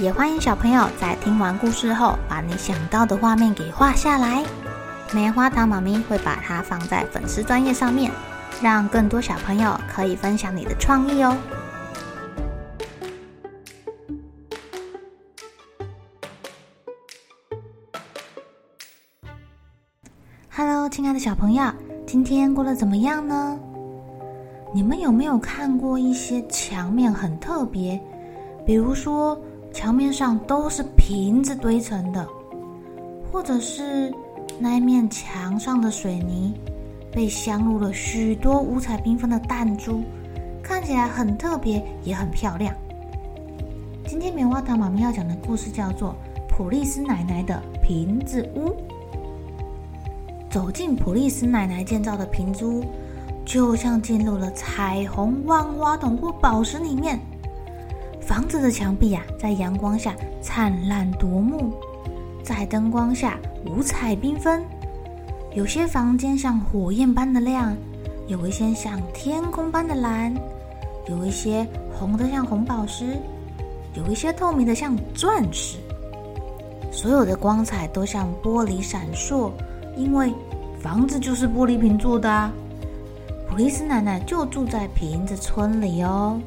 也欢迎小朋友在听完故事后，把你想到的画面给画下来。棉花糖妈咪会把它放在粉丝专页上面，让更多小朋友可以分享你的创意哦。Hello，亲爱的小朋友，今天过得怎么样呢？你们有没有看过一些墙面很特别，比如说，墙面上都是瓶子堆成的，或者是那一面墙上的水泥被镶入了许多五彩缤纷的弹珠，看起来很特别，也很漂亮。今天棉花糖妈咪要讲的故事叫做《普利斯奶奶的瓶子屋》。走进普利斯奶奶建造的瓶子屋，就像进入了彩虹万花筒或宝石里面。房子的墙壁啊，在阳光下灿烂夺目，在灯光下五彩缤纷。有些房间像火焰般的亮，有一些像天空般的蓝，有一些红的像红宝石，有一些透明的像钻石。所有的光彩都像玻璃闪烁，因为房子就是玻璃瓶做的啊。普利斯奶奶就住在瓶子村里哦。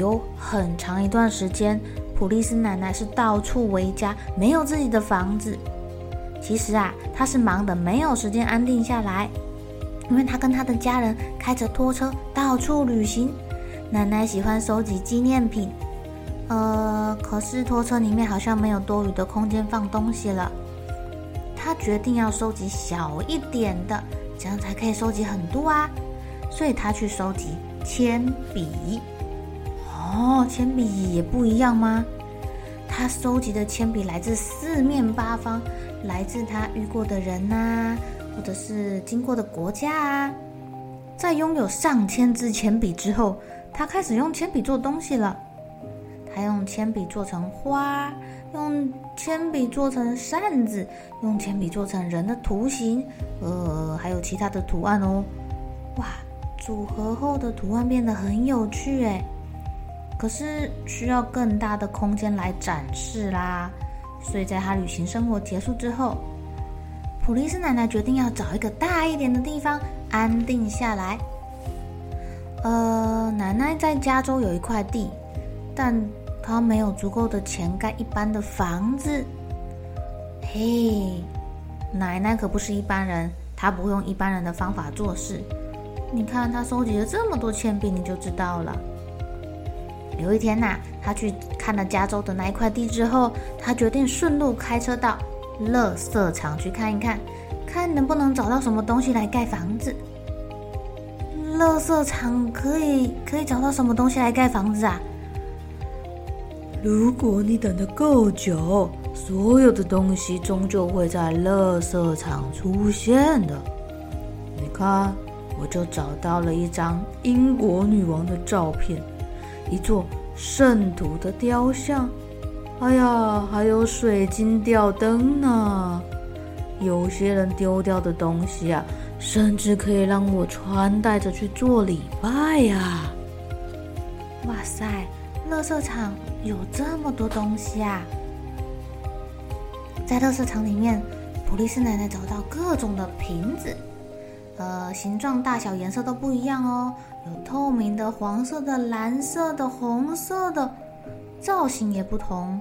有很长一段时间，普利斯奶奶是到处为家，没有自己的房子。其实啊，她是忙得没有时间安定下来，因为她跟她的家人开着拖车到处旅行。奶奶喜欢收集纪念品，呃，可是拖车里面好像没有多余的空间放东西了。她决定要收集小一点的，这样才可以收集很多啊。所以她去收集铅笔。铅笔也不一样吗？他收集的铅笔来自四面八方，来自他遇过的人呐、啊，或者是经过的国家啊。在拥有上千支铅笔之后，他开始用铅笔做东西了。他用铅笔做成花，用铅笔做成扇子，用铅笔做成人的图形，呃，还有其他的图案哦。哇，组合后的图案变得很有趣诶。可是需要更大的空间来展示啦，所以在他旅行生活结束之后，普利斯奶奶决定要找一个大一点的地方安定下来。呃，奶奶在加州有一块地，但她没有足够的钱盖一般的房子。嘿，奶奶可不是一般人，她不会用一般人的方法做事。你看她收集了这么多铅笔，你就知道了。有一天呐、啊，他去看了加州的那一块地之后，他决定顺路开车到垃圾场去看一看，看能不能找到什么东西来盖房子。垃圾场可以可以找到什么东西来盖房子啊？如果你等得够久，所有的东西终究会在垃圾场出现的。你看，我就找到了一张英国女王的照片。一座圣徒的雕像，哎呀，还有水晶吊灯呢。有些人丢掉的东西啊，甚至可以让我穿戴着去做礼拜呀。哇塞，垃圾场有这么多东西啊！在垃圾场里面，普利斯奶奶找到各种的瓶子。呃，形状、大小、颜色都不一样哦，有透明的、黄色的、蓝色的、红色的，造型也不同。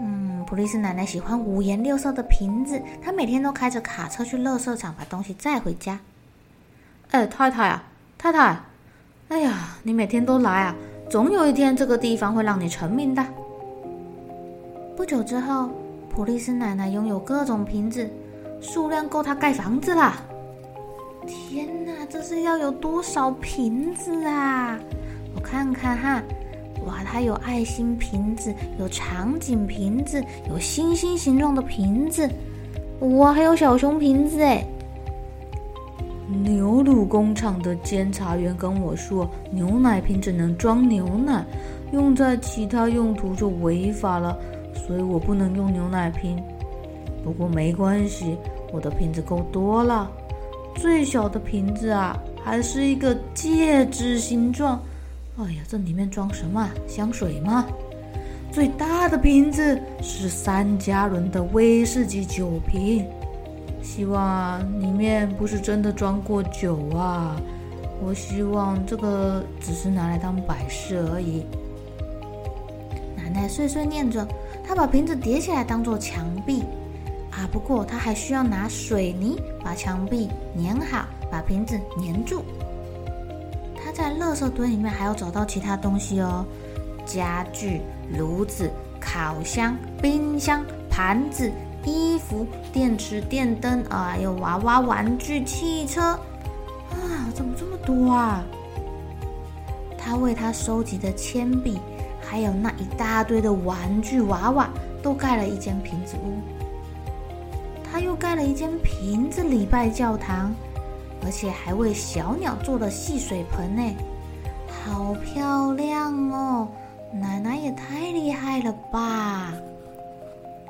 嗯，普利斯奶奶喜欢五颜六色的瓶子，她每天都开着卡车去乐色场把东西载回家。哎，太太啊，太太，哎呀，你每天都来啊，总有一天这个地方会让你成名的。不久之后，普利斯奶奶拥有各种瓶子，数量够她盖房子啦。天哪，这是要有多少瓶子啊？我看看哈，哇，它有爱心瓶子，有长颈瓶子，有星星形状的瓶子，哇，还有小熊瓶子哎！牛乳工厂的监察员跟我说，牛奶瓶只能装牛奶，用在其他用途就违法了，所以我不能用牛奶瓶。不过没关系，我的瓶子够多了。最小的瓶子啊，还是一个戒指形状。哎呀，这里面装什么？香水吗？最大的瓶子是三加仑的威士忌酒瓶，希望里面不是真的装过酒啊！我希望这个只是拿来当摆设而已。奶奶碎碎念着，她把瓶子叠起来当做墙壁啊。不过他还需要拿水泥把墙壁粘好，把瓶子粘住。他在垃圾堆里面还要找到其他东西哦，家具、炉子、烤箱、冰箱、盘子、衣服、电池、电灯啊，有娃娃玩具、汽车啊，怎么这么多啊？他为他收集的铅笔，还有那一大堆的玩具娃娃，都盖了一间瓶子屋。他又盖了一间瓶子礼拜教堂。而且还为小鸟做了戏水盆呢，好漂亮哦！奶奶也太厉害了吧！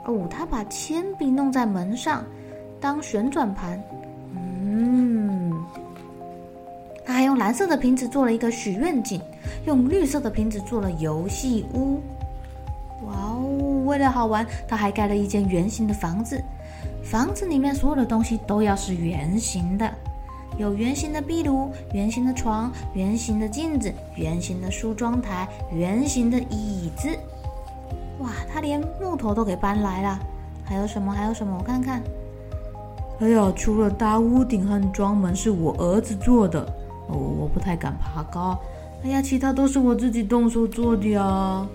哦，他把铅笔弄在门上当旋转盘，嗯，他还用蓝色的瓶子做了一个许愿井，用绿色的瓶子做了游戏屋。哇哦！为了好玩，他还盖了一间圆形的房子，房子里面所有的东西都要是圆形的。有圆形的壁炉、圆形的床、圆形的镜子、圆形的梳妆台、圆形的椅子。哇，他连木头都给搬来了。还有什么？还有什么？我看看。哎呀，除了搭屋顶和装门是我儿子做的，哦，我不太敢爬高。哎呀，其他都是我自己动手做的啊。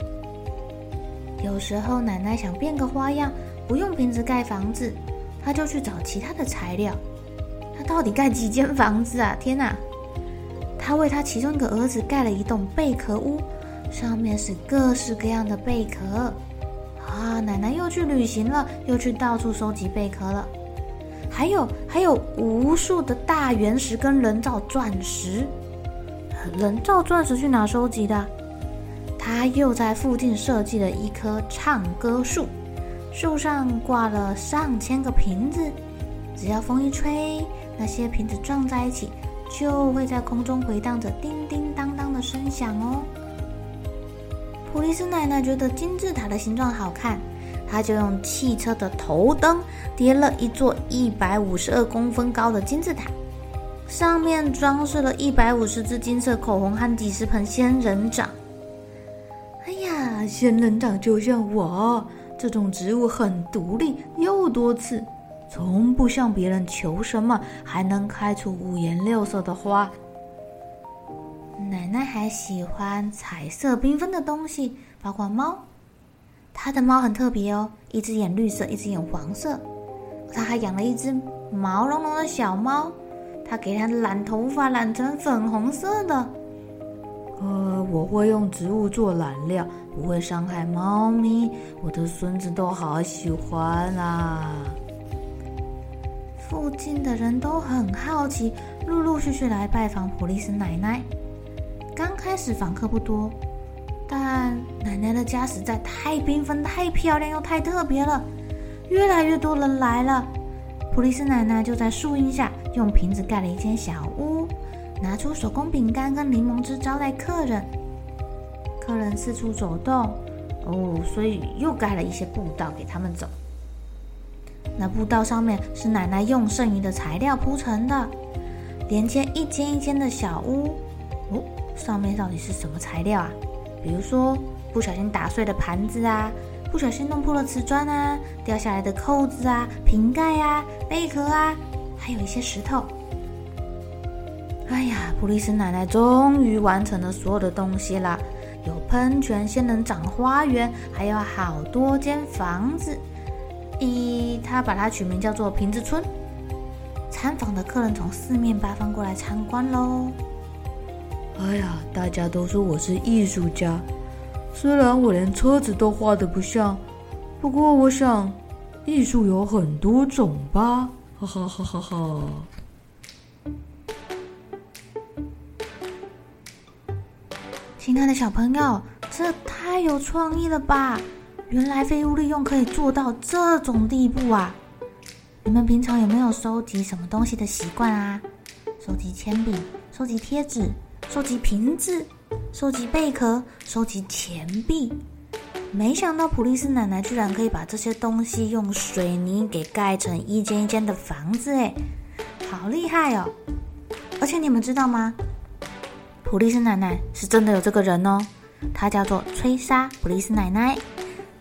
有时候奶奶想变个花样，不用瓶子盖房子，他就去找其他的材料。他到底盖几间房子啊？天哪！他为他其中一个儿子盖了一栋贝壳屋，上面是各式各样的贝壳。啊，奶奶又去旅行了，又去到处收集贝壳了。还有还有无数的大原石跟人造钻石。人造钻石去哪收集的？他又在附近设计了一棵唱歌树，树上挂了上千个瓶子，只要风一吹。那些瓶子撞在一起，就会在空中回荡着叮叮当当的声响哦。普利斯奶奶觉得金字塔的形状好看，她就用汽车的头灯叠了一座一百五十二公分高的金字塔，上面装饰了一百五十支金色口红和几十盆仙人掌。哎呀，仙人掌就像我，这种植物很独立又多刺。从不向别人求什么，还能开出五颜六色的花。奶奶还喜欢彩色缤纷的东西，包括猫。她的猫很特别哦，一只眼绿色，一只眼黄色。她还养了一只毛茸茸的小猫，她给它染头发，染成粉红色的。呃，我会用植物做染料，不会伤害猫咪。我的孙子都好喜欢啊。附近的人都很好奇，陆陆续续来拜访普利斯奶奶。刚开始访客不多，但奶奶的家实在太缤纷、太漂亮又太特别了，越来越多人来了。普利斯奶奶就在树荫下用瓶子盖了一间小屋，拿出手工饼干跟柠檬汁招待客人。客人四处走动，哦，所以又盖了一些步道给他们走。那步道上面是奶奶用剩余的材料铺成的，连接一间一间的小屋。哦，上面到底是什么材料啊？比如说不小心打碎的盘子啊，不小心弄破了瓷砖啊，掉下来的扣子啊、瓶盖啊、贝壳啊，还有一些石头。哎呀，普利斯奶奶终于完成了所有的东西啦！有喷泉、仙人掌花园，还有好多间房子。一，她把它取名叫做瓶子村。参访的客人从四面八方过来参观喽。哎呀，大家都说我是艺术家，虽然我连车子都画得不像，不过我想，艺术有很多种吧，哈哈哈哈哈。亲爱的小朋友，这太有创意了吧！原来废物利用可以做到这种地步啊！你们平常有没有收集什么东西的习惯啊？收集铅笔，收集贴纸，收集瓶子，收集贝壳，收集钱币。没想到普利斯奶奶居然可以把这些东西用水泥给盖成一间一间的房子，哎，好厉害哦！而且你们知道吗？普利斯奶奶是真的有这个人哦，她叫做崔莎·普利斯奶奶。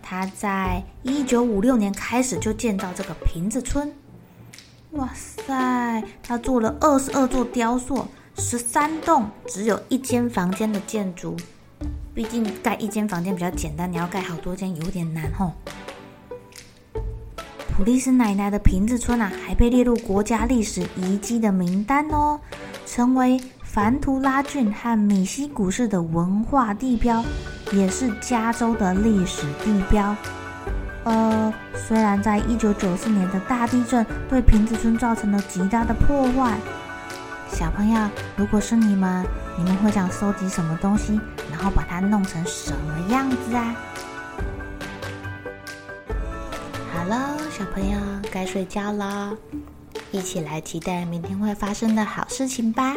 她在一九五六年开始就建造这个瓶子村。哇塞，她做了二十二座雕塑，十三栋只有一间房间的建筑。毕竟盖一间房间比较简单，你要盖好多间有点难吼。普利斯奶奶的瓶子村啊，还被列入国家历史遗迹的名单哦，成为。凡图拉郡和米西古市的文化地标，也是加州的历史地标。呃，虽然在一九九四年的大地震对瓶子村造成了极大的破坏，小朋友，如果是你们，你们会想收集什么东西，然后把它弄成什么样子啊？好了，小朋友该睡觉了，一起来期待明天会发生的好事情吧。